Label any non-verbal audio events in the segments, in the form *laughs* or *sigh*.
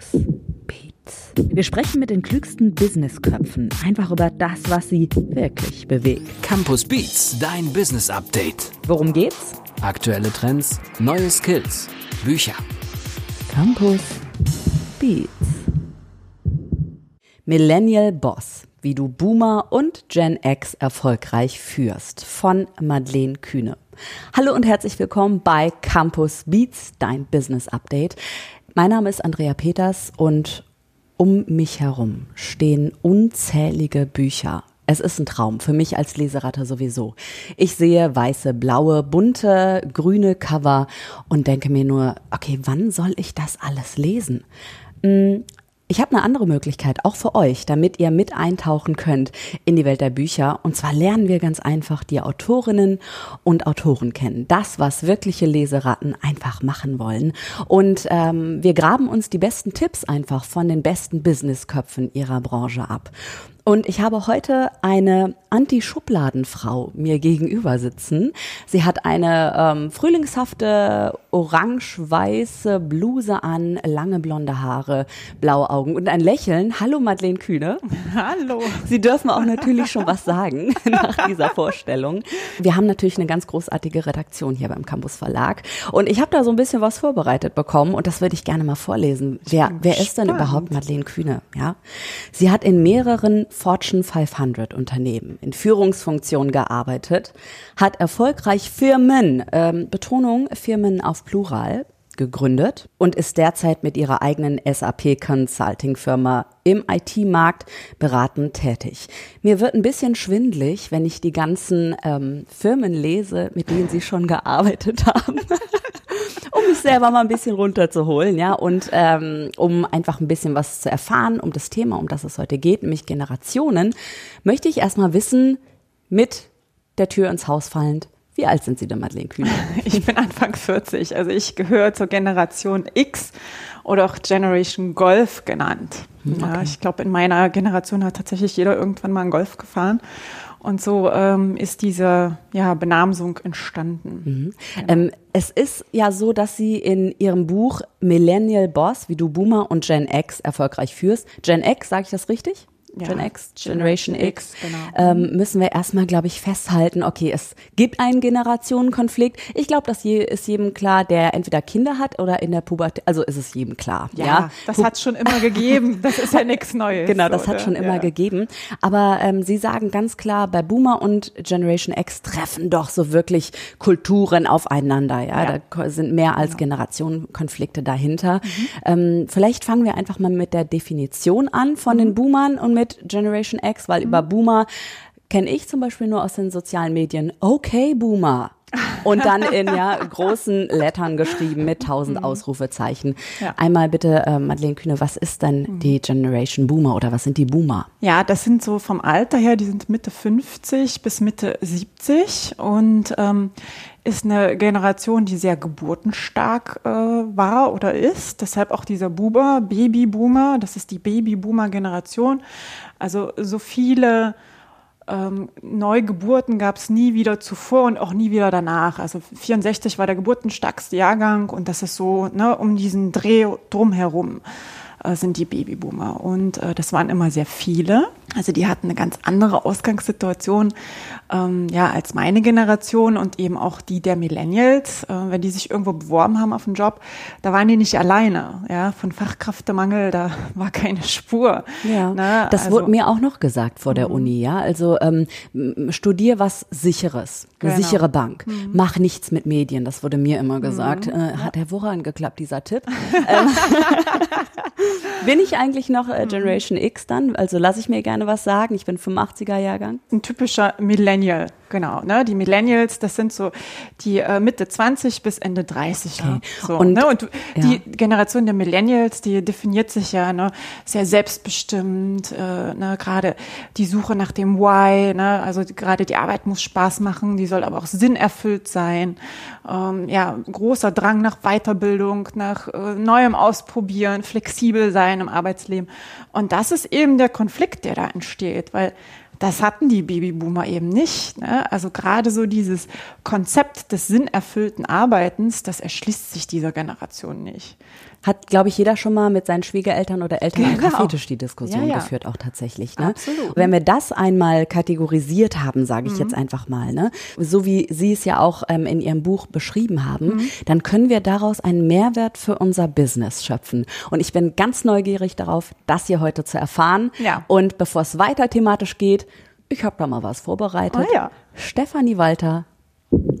Campus Beats. Wir sprechen mit den klügsten Businessköpfen einfach über das, was sie wirklich bewegt. Campus Beats, dein Business Update. Worum geht's? Aktuelle Trends, neue Skills, Bücher. Campus Beats. Millennial Boss, wie du Boomer und Gen X erfolgreich führst, von Madeleine Kühne. Hallo und herzlich willkommen bei Campus Beats, dein Business Update. Mein Name ist Andrea Peters und um mich herum stehen unzählige Bücher. Es ist ein Traum, für mich als Leseratte sowieso. Ich sehe weiße, blaue, bunte, grüne Cover und denke mir nur, okay, wann soll ich das alles lesen? Ich habe eine andere Möglichkeit, auch für euch, damit ihr mit eintauchen könnt in die Welt der Bücher. Und zwar lernen wir ganz einfach die Autorinnen und Autoren kennen. Das, was wirkliche Leseratten einfach machen wollen. Und ähm, wir graben uns die besten Tipps einfach von den besten Businessköpfen ihrer Branche ab. Und ich habe heute eine Anti-Schubladenfrau mir gegenüber sitzen. Sie hat eine ähm, frühlingshafte orange-weiße Bluse an, lange blonde Haare, blaue Augen und ein Lächeln. Hallo Madeleine Kühne. *laughs* Hallo. Sie dürfen auch natürlich schon was sagen *laughs* nach dieser Vorstellung. Wir haben natürlich eine ganz großartige Redaktion hier beim Campus Verlag und ich habe da so ein bisschen was vorbereitet bekommen und das würde ich gerne mal vorlesen. Wer, wer ist denn überhaupt Madeleine Kühne? Ja, sie hat in mehreren Fortune 500 Unternehmen in Führungsfunktionen gearbeitet, hat erfolgreich Firmen, ähm, Betonung Firmen auf Plural, gegründet und ist derzeit mit ihrer eigenen SAP Consulting Firma im IT-Markt beratend tätig. Mir wird ein bisschen schwindlig, wenn ich die ganzen ähm, Firmen lese, mit denen sie schon gearbeitet haben. *laughs* um mich selber mal ein bisschen runterzuholen, ja, und ähm, um einfach ein bisschen was zu erfahren, um das Thema, um das es heute geht, nämlich Generationen, möchte ich erstmal wissen, mit der Tür ins Haus fallend, wie alt sind Sie denn, Madeleine Kühne? *laughs* Ich bin Anfang 40, also ich gehöre zur Generation X oder auch Generation Golf genannt. Hm, okay. Ja, ich glaube, in meiner Generation hat tatsächlich jeder irgendwann mal einen Golf gefahren. Und so ähm, ist diese ja, Benamsung entstanden. Mhm. Ähm, es ist ja so, dass Sie in Ihrem Buch Millennial Boss, wie du Boomer und Gen X erfolgreich führst. Gen X, sage ich das richtig? Ja, Gen X, Generation, X, X genau. ähm, müssen wir erstmal, glaube ich, festhalten, okay, es gibt einen Generationenkonflikt. Ich glaube, das je, ist jedem klar, der entweder Kinder hat oder in der Pubertät, also ist es jedem klar. Ja, ja? das hat schon immer gegeben. *laughs* Das ist ja nichts Neues. Genau, das oder? hat schon immer ja. gegeben. Aber ähm, Sie sagen ganz klar, bei Boomer und Generation X treffen doch so wirklich Kulturen aufeinander. Ja, ja. da sind mehr als genau. Generationenkonflikte dahinter. Mhm. Ähm, vielleicht fangen wir einfach mal mit der Definition an von mhm. den Boomern und mit Generation X, weil mhm. über Boomer kenne ich zum Beispiel nur aus den sozialen Medien. Okay, Boomer. Und dann in ja *laughs* großen Lettern geschrieben mit tausend mhm. Ausrufezeichen. Ja. Einmal bitte, äh, Madeleine Kühne, was ist denn mhm. die Generation Boomer oder was sind die Boomer? Ja, das sind so vom Alter her, die sind Mitte 50 bis Mitte 70 und ähm, ist eine Generation, die sehr geburtenstark äh, war oder ist. Deshalb auch dieser Boomer, Babyboomer, das ist die Babyboomer-Generation. Also so viele ähm, Neugeburten gab es nie wieder zuvor und auch nie wieder danach. Also 64 war der geburtenstarkste Jahrgang und das ist so ne, um diesen Dreh drumherum äh, sind die Babyboomer. Und äh, das waren immer sehr viele. Also die hatten eine ganz andere Ausgangssituation ähm, ja, als meine Generation und eben auch die der Millennials. Äh, wenn die sich irgendwo beworben haben auf einen Job, da waren die nicht alleine. Ja, von Fachkräftemangel, da *laughs* war keine Spur. Ja, ne? das also, wurde mir auch noch gesagt vor der mhm. Uni. Ja, also ähm, studier was Sicheres, eine genau. sichere Bank. Mhm. Mach nichts mit Medien. Das wurde mir immer gesagt. Mhm. Äh, hat hervorragend geklappt dieser Tipp. *laughs* Ähm, *laughs* bin ich eigentlich noch äh, Generation X dann? Also lasse ich mir gerne was sagen. Ich bin 85er Jahrgang. Ein typischer Millennial. Genau, ne? Die Millennials, das sind so die äh, Mitte 20 bis Ende 30. Okay. So, und, ne? und ja. die Generation der Millennials, die definiert sich ja ne, sehr selbstbestimmt, äh, ne? gerade die Suche nach dem Why, ne? also gerade die Arbeit muss Spaß machen, die soll aber auch sinnerfüllt sein. Ähm, ja, großer Drang nach Weiterbildung, nach äh, neuem Ausprobieren, flexibel sein im Arbeitsleben. Und das ist eben der Konflikt, der da entsteht, weil das hatten die Babyboomer eben nicht. Ne? Also gerade so dieses Konzept des sinnerfüllten Arbeitens, das erschließt sich dieser Generation nicht. Hat, glaube ich, jeder schon mal mit seinen Schwiegereltern oder Eltern am Genau. Kaffeetisch die Diskussion Ja, ja. geführt, auch tatsächlich. Ne? Absolut. Wenn wir das einmal kategorisiert haben, sage ich Mhm. jetzt einfach mal, ne? so wie Sie es ja auch ähm, in Ihrem Buch beschrieben haben, Mhm. dann können wir daraus einen Mehrwert für unser Business schöpfen. Und ich bin ganz neugierig darauf, das hier heute zu erfahren. Ja. Und bevor es weiter thematisch geht, ich habe da mal was vorbereitet. Ah, ja. Stefanie Walter,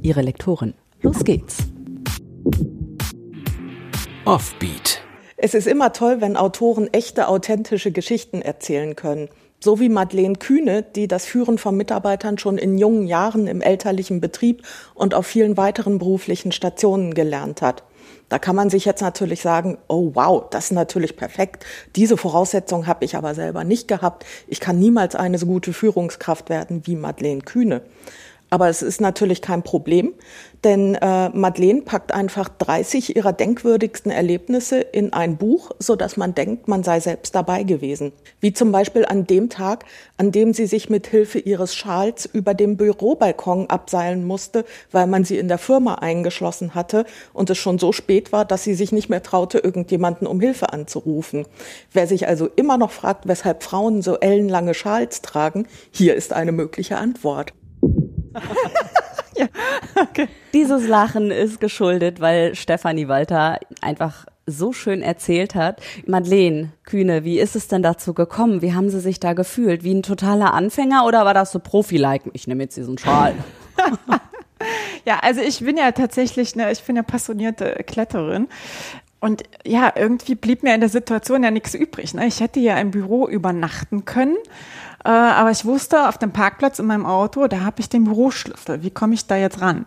Ihre Lektorin. Los geht's. Offbeat. Es ist immer toll, wenn Autoren echte, authentische Geschichten erzählen können. So wie Madeleine Kühne, die das Führen von Mitarbeitern schon in jungen Jahren im elterlichen Betrieb und auf vielen weiteren beruflichen Stationen gelernt hat. Da kann man sich jetzt natürlich sagen, oh wow, das ist natürlich perfekt. Diese Voraussetzung habe ich aber selber nicht gehabt. Ich kann niemals eine so gute Führungskraft werden wie Madeleine Kühne. Aber es ist natürlich kein Problem, denn äh, Madeleine packt einfach 30 ihrer denkwürdigsten Erlebnisse in ein Buch, so dass man denkt, man sei selbst dabei gewesen. Wie zum Beispiel an dem Tag, an dem sie sich mit Hilfe ihres Schals über dem Bürobalkon abseilen musste, weil man sie in der Firma eingeschlossen hatte und es schon so spät war, dass sie sich nicht mehr traute, irgendjemanden um Hilfe anzurufen. Wer sich also immer noch fragt, weshalb Frauen so ellenlange Schals tragen, hier ist eine mögliche Antwort. *laughs* Dieses Lachen ist geschuldet, weil Stefanie Walter einfach so schön erzählt hat. Madeleine Kühne, wie ist es denn dazu gekommen? Wie haben Sie sich da gefühlt? Wie ein totaler Anfänger oder war das so Profi-like? Ich nehme jetzt diesen Schal. *laughs* Ja, also ich bin ja tatsächlich, ne, ich bin ja passionierte Kletterin. Und ja, irgendwie blieb mir in der Situation ja nichts übrig. Ne? Ich hätte ja im Büro übernachten können, aber ich wusste, auf dem Parkplatz in meinem Auto, da habe ich den Büroschlüssel. Wie komme ich da jetzt ran?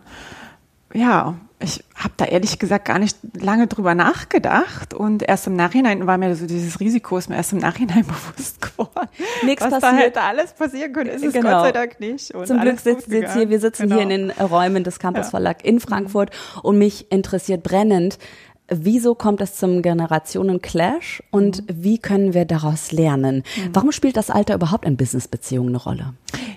Ja, ich habe da ehrlich gesagt gar nicht lange drüber nachgedacht und erst im Nachhinein war mir so dieses Risiko ist mir erst im Nachhinein *laughs* bewusst geworden. Nichts was da passiert. hätte alles passieren können, ist es Genau. Gott sei Dank nicht. Und Zum Glück wir jetzt hier, wir sitzen Genau. hier in den Räumen des Campus. Verlag in Frankfurt und mich interessiert brennend, wieso kommt es zum Generationen-Clash und Mhm. wie können wir daraus lernen? Warum spielt das Alter überhaupt in Businessbeziehungen eine Rolle?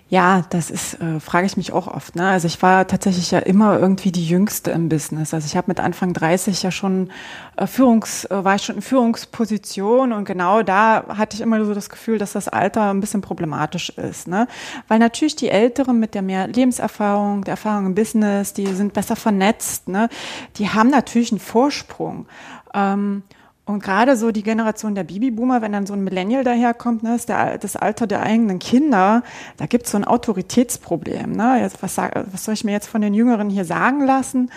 Ja, das ist, äh, frage ich mich auch oft. Ne? Also ich war tatsächlich ja immer irgendwie die Jüngste im Business. Also ich habe mit Anfang 30 ja schon äh, Führungs, äh, war ich schon in Führungsposition und genau da hatte ich immer so das Gefühl, dass das Alter ein bisschen problematisch ist. Ne? Weil natürlich die Älteren mit der mehr Lebenserfahrung, der Erfahrung im Business, die sind besser vernetzt, ne? die haben natürlich einen Vorsprung. Ähm, und gerade so die Generation der Babyboomer, wenn dann so ein Millennial daherkommt, ne, ist der, das Alter der eigenen Kinder, da gibt's so ein Autoritätsproblem. Ne? Jetzt, was, was soll ich mir jetzt von den Jüngeren hier sagen lassen?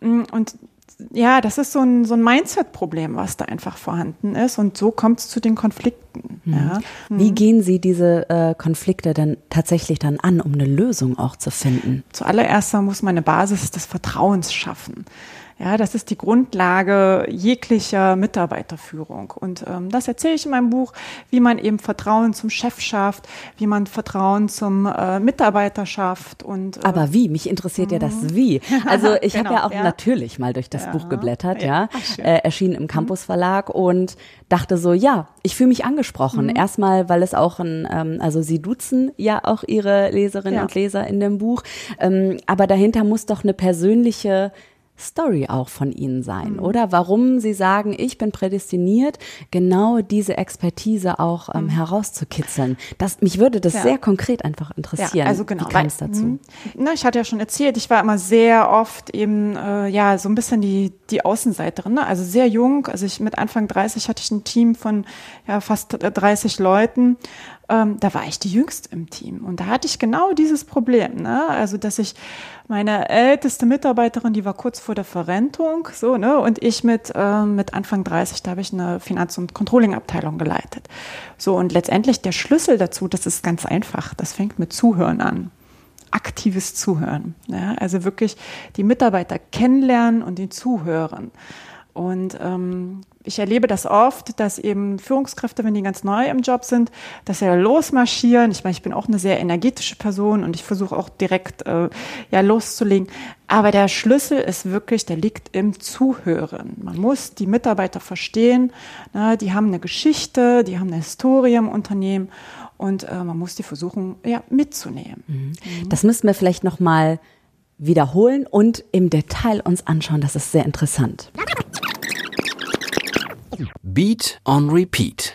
Mm, Und ja, das ist so ein, so ein Mindset-Problem, was da einfach vorhanden ist. Und so kommt's zu den Konflikten. Ja. Wie gehen Sie diese äh, Konflikte denn tatsächlich dann an, um eine Lösung auch zu finden? Zuallererst muss man eine Basis des Vertrauens schaffen. Ja, das ist die Grundlage jeglicher Mitarbeiterführung. Und ähm, das erzähle ich in meinem Buch, wie man eben Vertrauen zum Chef schafft, wie man Vertrauen zum äh, Mitarbeiter schafft. Und, äh, Aber wie? Mich interessiert ja das Wie. *laughs* Also ich habe Genau, ja auch ja. natürlich mal durch das Ja. Buch geblättert, ja, Ja. Mhm. äh, erschien im Campus Verlag und dachte so, ja, ich fühle mich angesprochen. Mhm. Erstmal, weil es auch ein, ähm, also Sie duzen ja auch Ihre Leserinnen und Leser in dem Buch, ähm, aber dahinter muss doch eine persönliche Story auch von Ihnen sein, Mhm. oder? Warum Sie sagen, ich bin prädestiniert, genau diese Expertise auch ähm, herauszukitzeln. Das, mich würde das Ja. sehr konkret einfach interessieren. Ja, also genau. Wie kam es dazu? Mhm. Na, ich hatte ja schon erzählt, ich war immer sehr oft eben, äh, ja, so ein bisschen die, die Außenseiterin, ne? also sehr jung. Also ich mit Anfang 30 hatte ich ein Team von ja, fast 30 Leuten. Ähm, da war ich die Jüngste im Team. Und da hatte ich genau dieses Problem, ne? Also, dass ich meine älteste Mitarbeiterin, die war kurz vor der Verrentung, so, ne? Und ich mit, ähm, mit Anfang 30, da habe ich eine Finanz- und Controlling-Abteilung geleitet. So, und letztendlich der Schlüssel dazu, das ist ganz einfach. Das fängt mit Zuhören an aktives Zuhören. Ja, also wirklich die Mitarbeiter kennenlernen und den zuhören. Und ähm, ich erlebe das oft, dass eben Führungskräfte, wenn die ganz neu im Job sind, dass sie ja losmarschieren. Ich meine, ich bin auch eine sehr energetische Person und ich versuche auch direkt äh, ja loszulegen. Aber der Schlüssel ist wirklich, der liegt im Zuhören. Man muss die Mitarbeiter verstehen. Ne? Die haben eine Geschichte, die haben eine Historie im Unternehmen und äh, man muss die versuchen, ja, mitzunehmen. Mhm. Das müssten wir vielleicht noch mal wiederholen und im Detail uns anschauen. Das ist sehr interessant. Beat on Repeat.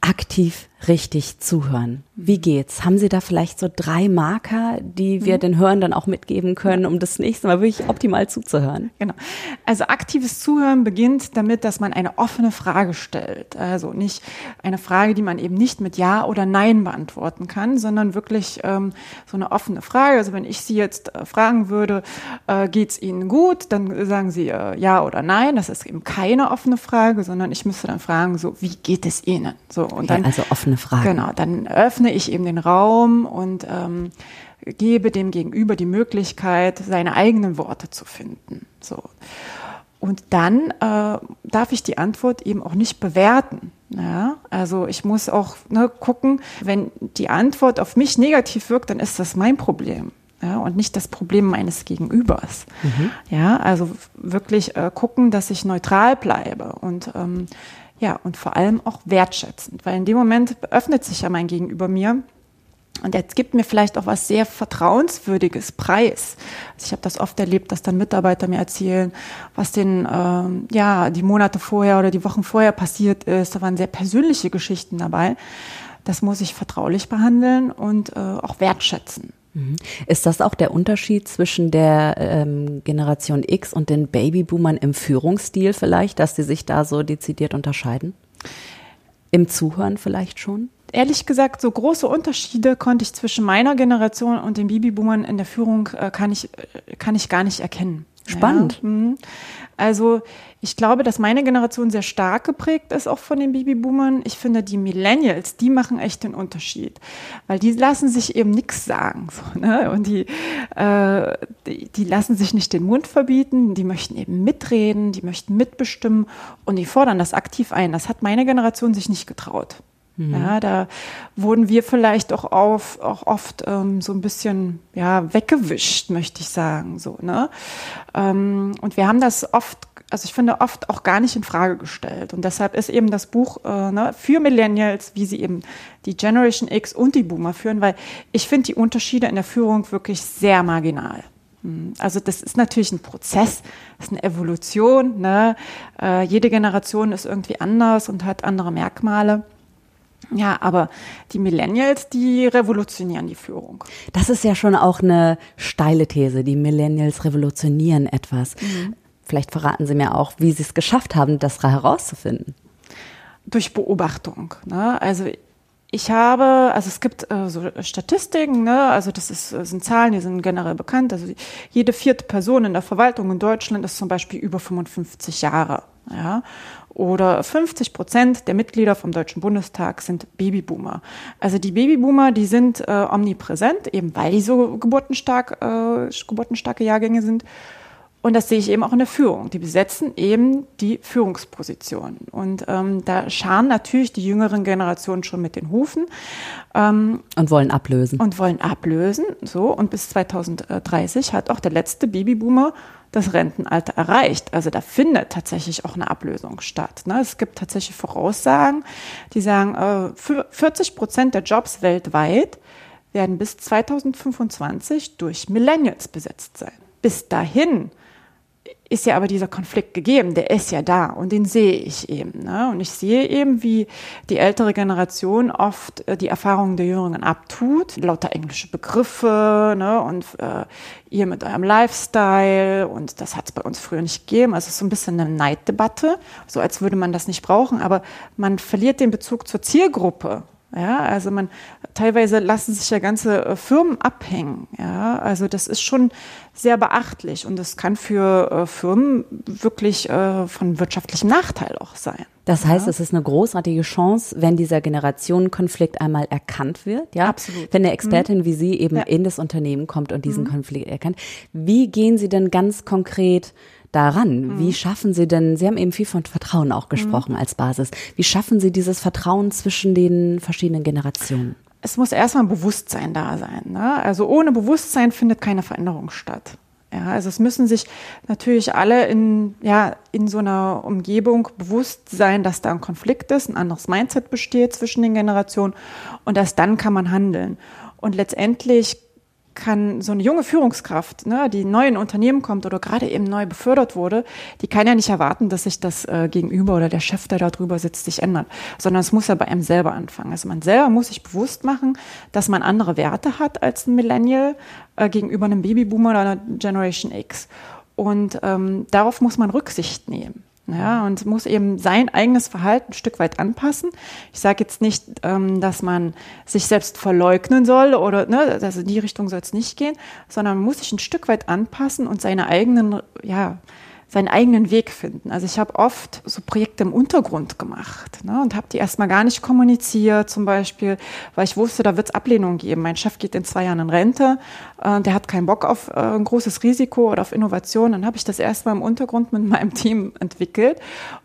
Aktiv richtig zuhören. Wie geht's? Haben Sie da vielleicht so drei Marker, die wir mhm. den Hörern auch mitgeben können, um das nächste Mal wirklich optimal zuzuhören? Genau. Also aktives Zuhören beginnt damit, dass man eine offene Frage stellt. Also nicht eine Frage, die man eben nicht mit Ja oder Nein beantworten kann, sondern wirklich ähm, so eine offene Frage. Also wenn ich Sie jetzt äh, fragen würde, äh, geht's Ihnen gut, dann sagen Sie äh, Ja oder Nein. Das ist eben keine offene Frage, sondern ich müsste dann fragen, so wie geht es Ihnen? So und okay, dann also offene Frage. Genau, dann öffne ich eben den Raum und ähm, gebe dem Gegenüber die Möglichkeit, seine eigenen Worte zu finden. So. Und dann äh, darf ich die Antwort eben auch nicht bewerten. Ja, also ich muss auch ne, gucken, wenn die Antwort auf mich negativ wirkt, dann ist das mein Problem. Ja, und nicht das Problem meines Gegenübers. Mhm. Ja, also wirklich äh, gucken, dass ich neutral bleibe und ähm, ja, und vor allem auch wertschätzend, weil in dem Moment öffnet sich ja mein Gegenüber mir und jetzt gibt mir vielleicht auch was sehr Vertrauenswürdiges preis. Also ich habe das oft erlebt, dass dann Mitarbeiter mir erzählen, was den ähm, ja die Monate vorher oder die Wochen vorher passiert ist. Da waren sehr persönliche Geschichten dabei. Das muss ich vertraulich behandeln und äh, auch wertschätzen. Mhm. Ist das auch der Unterschied zwischen der ähm, Generation X und den Babyboomern im Führungsstil vielleicht, dass sie sich da so dezidiert unterscheiden? Im Zuhören vielleicht schon? Ehrlich gesagt, so große Unterschiede konnte ich zwischen meiner Generation und den Babyboomern in der Führung äh, kann ich, äh, kann ich gar nicht erkennen. Spannend. Ja, mhm. also ich glaube, dass meine Generation sehr stark geprägt ist, auch von den Babyboomern. Ich finde, die Millennials, die machen echt den Unterschied, weil die lassen sich eben nichts sagen. So, ne? Und die, äh, die, die lassen sich nicht den Mund verbieten, die möchten eben mitreden, die möchten mitbestimmen und die fordern das aktiv ein. Das hat meine Generation sich nicht getraut. Mhm. Ja, da wurden wir vielleicht auch, auf, auch oft ähm, so ein bisschen ja, weggewischt, möchte ich sagen. So, ne? Ähm, und wir haben das oft, also ich finde, oft auch gar nicht in Frage gestellt. Und deshalb ist eben das Buch äh, ne, für Millennials, wie sie eben die Generation X und die Boomer führen, weil ich finde die Unterschiede in der Führung wirklich sehr marginal. Mhm. Also das ist natürlich ein Prozess, das ist eine Evolution. Ne? Äh, jede Generation ist irgendwie anders und hat andere Merkmale. Ja, aber die Millennials, die revolutionieren die Führung. Das ist ja schon auch eine steile These. Die Millennials revolutionieren etwas. Mhm. Vielleicht verraten Sie mir auch, wie Sie es geschafft haben, das herauszufinden. Durch Beobachtung. Ne? Also ich habe, also es gibt äh, so Statistiken, ne? also das ist, sind Zahlen, die sind generell bekannt. Also jede vierte Person in der Verwaltung in Deutschland ist zum Beispiel über 55 Jahre. Ja? oder 50 Prozent der Mitglieder vom Deutschen Bundestag sind Babyboomer. Also die Babyboomer, die sind äh, omnipräsent, eben weil die so geburtenstark, äh, geburtenstarke Jahrgänge sind. Und das sehe ich eben auch in der Führung. Die besetzen eben die Führungspositionen. Und ähm, da scharen natürlich die jüngeren Generationen schon mit den Hufen. Ähm, und wollen ablösen. Und wollen ablösen. So. Und bis 2030 hat auch der letzte Babyboomer das Rentenalter erreicht. Also da findet tatsächlich auch eine Ablösung statt. Ne? Es gibt tatsächlich Voraussagen, die sagen, äh, 40 Prozent der Jobs weltweit werden bis 2025 durch Millennials besetzt sein. Bis dahin ist ja aber dieser Konflikt gegeben, der ist ja da und den sehe ich eben. Ne? Und ich sehe eben, wie die ältere Generation oft äh, die Erfahrungen der Jüngeren abtut, lauter englische Begriffe ne? und äh, ihr mit eurem Lifestyle und das hat es bei uns früher nicht gegeben. Also es ist so ein bisschen eine Neiddebatte, so als würde man das nicht brauchen, aber man verliert den Bezug zur Zielgruppe ja, also man teilweise lassen sich ja ganze äh, Firmen abhängen. Ja, also das ist schon sehr beachtlich und das kann für äh, Firmen wirklich äh, von wirtschaftlichem Nachteil auch sein. Das heißt, ja. es ist eine großartige Chance, wenn dieser Generationenkonflikt einmal erkannt wird. Ja, absolut. Wenn eine Expertin mhm. wie Sie eben ja. in das Unternehmen kommt und diesen mhm. Konflikt erkennt. Wie gehen Sie denn ganz konkret daran? Mhm. Wie schaffen Sie denn, Sie haben eben viel von Vertrauen auch gesprochen mhm. als Basis. Wie schaffen Sie dieses Vertrauen zwischen den verschiedenen Generationen? Es muss erstmal ein Bewusstsein da sein. Ne? Also ohne Bewusstsein findet keine Veränderung statt. Ja, also es müssen sich natürlich alle in, ja, in so einer Umgebung bewusst sein, dass da ein Konflikt ist, ein anderes Mindset besteht zwischen den Generationen und dass dann kann man handeln. Und letztendlich kann so eine junge Führungskraft, ne, die neu in Unternehmen kommt oder gerade eben neu befördert wurde, die kann ja nicht erwarten, dass sich das äh, Gegenüber oder der Chef, der da drüber sitzt, sich ändert, sondern es muss ja bei einem selber anfangen. Also man selber muss sich bewusst machen, dass man andere Werte hat als ein Millennial äh, gegenüber einem Babyboomer oder einer Generation X. Und ähm, darauf muss man Rücksicht nehmen. Ja, und muss eben sein eigenes Verhalten ein Stück weit anpassen. Ich sage jetzt nicht, ähm, dass man sich selbst verleugnen soll oder ne, also in die Richtung soll es nicht gehen, sondern man muss sich ein Stück weit anpassen und seine eigenen, ja, seinen eigenen Weg finden. Also ich habe oft so Projekte im Untergrund gemacht ne, und habe die erstmal gar nicht kommuniziert, zum Beispiel, weil ich wusste, da wird es Ablehnung geben. Mein Chef geht in zwei Jahren in Rente, äh, der hat keinen Bock auf äh, ein großes Risiko oder auf Innovation. Dann habe ich das erstmal im Untergrund mit *laughs* meinem Team entwickelt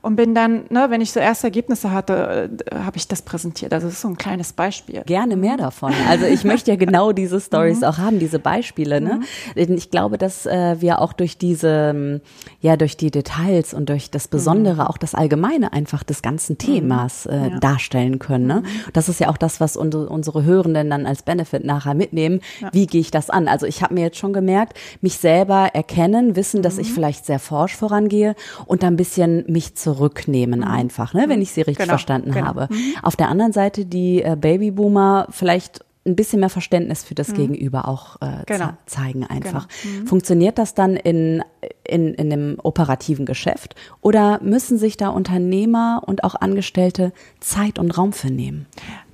und bin dann, ne, wenn ich so erste Ergebnisse hatte, äh, habe ich das präsentiert. Also das ist so ein kleines Beispiel. Gerne mehr davon. Also ich möchte ja genau diese *laughs* Stories mhm. auch haben, diese Beispiele. Ne? Mhm. Ich glaube, dass äh, wir auch durch diese, ja, durch die Details und durch das Besondere, mhm. auch das Allgemeine einfach des ganzen mhm. Themas äh, ja. darstellen können. Ne? Mhm. Das ist ja auch das, was unsere, unsere Hörenden dann als Benefit nachher mitnehmen. Ja. Wie gehe ich das an? Also ich habe mir jetzt schon gemerkt, mich selber erkennen, wissen, dass ich mhm. vielleicht sehr forsch vorangehe und dann ein bisschen mich zurücknehmen mhm. einfach, ne, wenn ich sie richtig genau. verstanden genau. habe. Auf der anderen Seite die äh, Babyboomer vielleicht ein bisschen mehr Verständnis für das mhm. Gegenüber auch äh, genau. zeigen einfach. Genau. Mhm. Funktioniert das dann in, in, in dem operativen Geschäft oder müssen sich da Unternehmer und auch Angestellte Zeit und Raum für nehmen?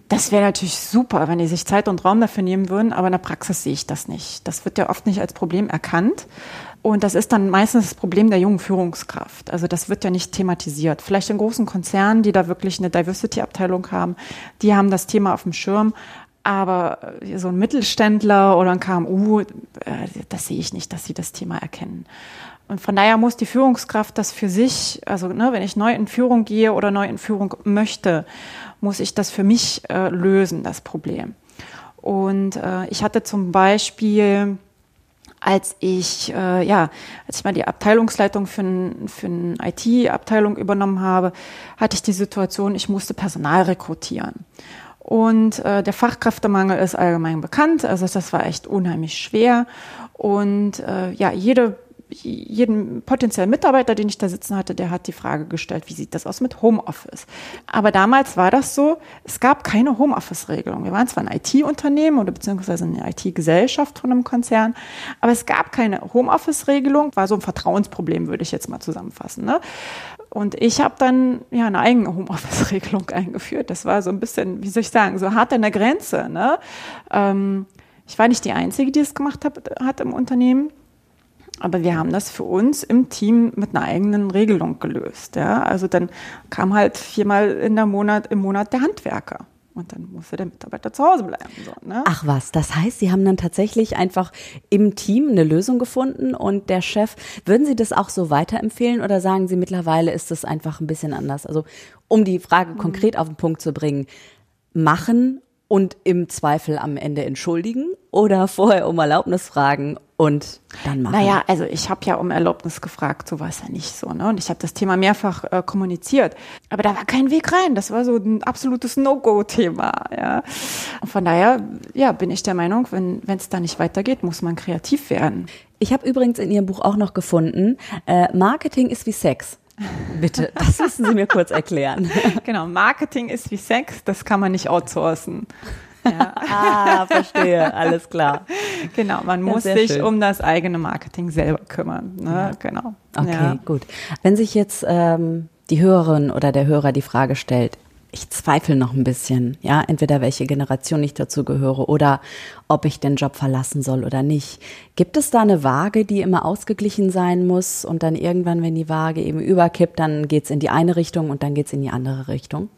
Das wäre natürlich super, wenn die sich Zeit und Raum dafür nehmen würden, aber in der Praxis sehe ich das nicht. Das wird ja oft nicht als Problem erkannt. Und das ist dann meistens das Problem der jungen Führungskraft. Also das wird ja nicht thematisiert. Vielleicht in großen Konzernen, die da wirklich eine Diversity-Abteilung haben, die haben das Thema auf dem Schirm. Aber so ein Mittelständler oder ein KMU, äh, das sehe ich nicht, dass sie das Thema erkennen. Und von daher muss die Führungskraft das für sich, also ne, wenn ich neu in Führung gehe oder neu in Führung möchte, muss ich das für mich äh, lösen, das Problem. Und äh, ich hatte zum Beispiel, als ich, äh, ja, als ich mal die Abteilungsleitung für, ein, für eine IT-Abteilung übernommen habe, hatte ich die Situation, ich musste Personal rekrutieren. Und äh, der Fachkräftemangel ist allgemein bekannt. Also das war echt unheimlich schwer. Und äh, ja, jede jeden potenziellen Mitarbeiter, den ich da sitzen hatte, der hat die Frage gestellt, wie sieht das aus mit Homeoffice? Aber damals war das so, es gab keine Homeoffice-Regelung. Wir waren zwar ein IT-Unternehmen oder beziehungsweise eine IT-Gesellschaft von einem Konzern, aber es gab keine Homeoffice-Regelung, war so ein Vertrauensproblem, würde ich jetzt mal zusammenfassen. Ne? Und ich habe dann ja eine eigene Homeoffice-Regelung *laughs* eingeführt. Das war so ein bisschen, wie soll ich sagen, so hart an der Grenze. Ne? Ähm, ich war nicht die Einzige, die es gemacht hat, hat im Unternehmen. Aber wir haben das für uns im Team mit einer eigenen Regelung gelöst. Ja? Also dann kam halt viermal in der Monat, im Monat der Handwerker. Und dann musste der Mitarbeiter zu Hause bleiben. So, ne? Ach was, das heißt, Sie haben dann tatsächlich einfach im Team eine Lösung gefunden und der Chef, würden Sie das auch so weiterempfehlen oder sagen Sie mittlerweile ist es einfach ein bisschen anders? Also um die Frage mhm. konkret auf den Punkt zu bringen, machen und im Zweifel am Ende entschuldigen oder *laughs* vorher um Erlaubnis fragen und dann machen? Naja, also ich habe ja um Erlaubnis gefragt, so war es ja nicht so. Ne? Und ich habe das Thema mehrfach äh, kommuniziert. Aber da war kein Weg rein. Das war so ein absolutes No-Go-Thema. Ja? Und von daher ja, bin ich der Meinung, wenn es da nicht weitergeht, muss man kreativ werden. Ich habe übrigens in Ihrem Buch auch noch gefunden, äh, Marketing ist wie Sex. Bitte, das müssen Sie mir kurz erklären. *laughs* Genau, Marketing ist wie Sex, das kann man nicht outsourcen. Ja. ah, verstehe, alles klar. Genau, man muss ja, sich schön. um das eigene Marketing selber kümmern. Ne? Ja. Genau. Okay, gut. Wenn sich jetzt ähm, die Hörerin oder der Hörer die Frage stellt, ich zweifle noch ein bisschen, ja, entweder welche Generation ich dazu gehöre oder ob ich den Job verlassen soll oder nicht. Gibt es da eine Waage, die immer ausgeglichen sein muss und dann irgendwann, wenn die Waage eben überkippt, dann geht's in die eine Richtung und dann geht's in die andere Richtung?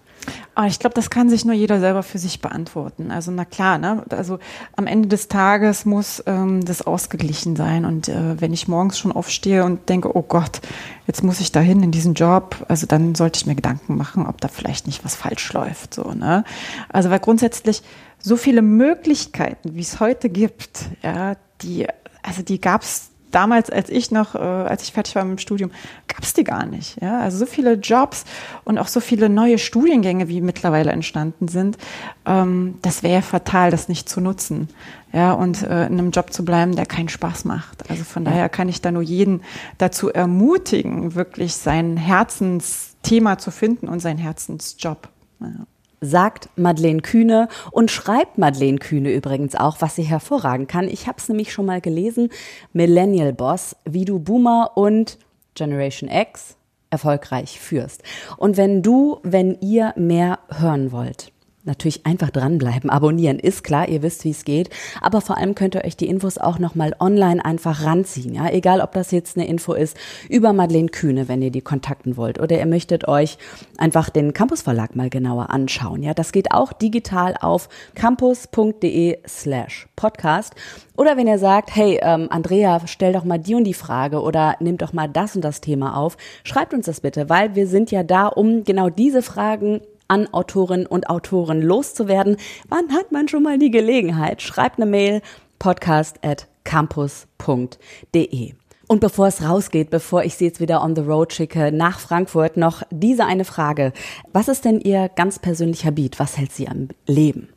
Aber ich glaube, das kann sich nur jeder selber für sich beantworten. Also na klar, ne? Also am Ende des Tages muss ähm, das ausgeglichen sein. Und äh, wenn ich morgens schon aufstehe und denke, oh Gott, jetzt muss ich dahin in diesen Job, also dann sollte ich mir Gedanken machen, ob da vielleicht nicht was falsch läuft. So, ne? Also weil grundsätzlich so viele Möglichkeiten, wie es heute gibt, ja, die, also die gab es damals, als ich noch, äh, als ich fertig war mit dem Studium, gab es die gar nicht. Ja? Also so viele Jobs und auch so viele neue Studiengänge, wie mittlerweile entstanden sind. Ähm, das wäre fatal, das nicht zu nutzen. Ja, und äh, in einem Job zu bleiben, der keinen Spaß macht. Also von daher kann ich da nur jeden dazu ermutigen, wirklich sein Herzensthema zu finden und sein Herzensjob. Ja sagt Madeleine Kühne und schreibt Madeleine Kühne übrigens auch, was sie hervorragen kann. Ich habe es nämlich schon mal gelesen. Millennial Boss, wie du Boomer und Generation X erfolgreich führst. Und wenn du, wenn ihr mehr hören wollt, Natürlich einfach dranbleiben, abonnieren ist klar, ihr wisst, wie es geht. Aber vor allem könnt ihr euch die Infos auch nochmal online einfach ranziehen. Ja, egal, ob das jetzt eine Info ist über Madeleine Kühne, wenn ihr die kontakten wollt, oder ihr möchtet euch einfach den Campus Verlag mal genauer anschauen. Ja, das geht auch digital auf campus.de slash podcast. Oder wenn ihr sagt, hey, ähm, Andrea, stell doch mal die und die Frage oder nehmt doch mal das und das Thema auf, schreibt uns das bitte, weil wir sind ja da, um genau diese Fragen an Autorinnen und Autoren loszuwerden. Wann hat man schon mal die Gelegenheit? Schreibt eine Mail podcast at campus.de. Und bevor es rausgeht, bevor ich Sie jetzt wieder on the road schicke nach Frankfurt, noch diese eine Frage. Was ist denn Ihr ganz persönlicher Beat? Was hält Sie am Leben?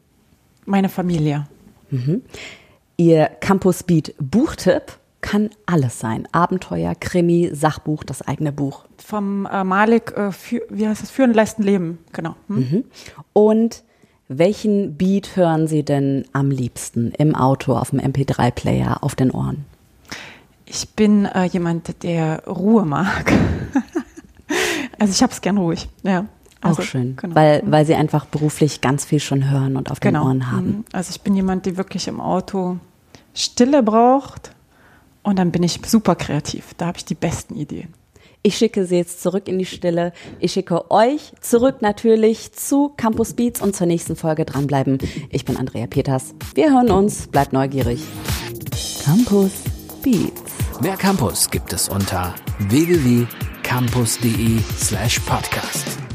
Meine Familie. Mhm. Ihr Campus Beat Buchtipp kann alles sein. Abenteuer, Krimi, Sachbuch, das eigene Buch. Vom äh, Malik, äh, für, wie heißt das? Führen, leisten, leben, genau. Hm? Mhm. Und welchen Beat hören Sie denn am liebsten? Im Auto, auf dem MP3-Player, auf den Ohren? Ich bin äh, jemand, der Ruhe mag. *laughs* also ich habe es gern ruhig, ja. Also, auch schön, genau. weil, weil Sie einfach beruflich ganz viel schon hören und auf den genau. Ohren haben. Mhm. Also ich bin jemand, der wirklich im Auto Stille braucht und dann bin ich super kreativ. Da habe ich die besten Ideen. Ich schicke sie jetzt zurück in die Stille. Ich schicke euch zurück natürlich zu Campus Beats und zur nächsten Folge dranbleiben. Ich bin Andrea Peters. Wir hören uns. Bleibt neugierig. Campus Beats. Mehr Campus gibt es unter www.campus.de slash podcast.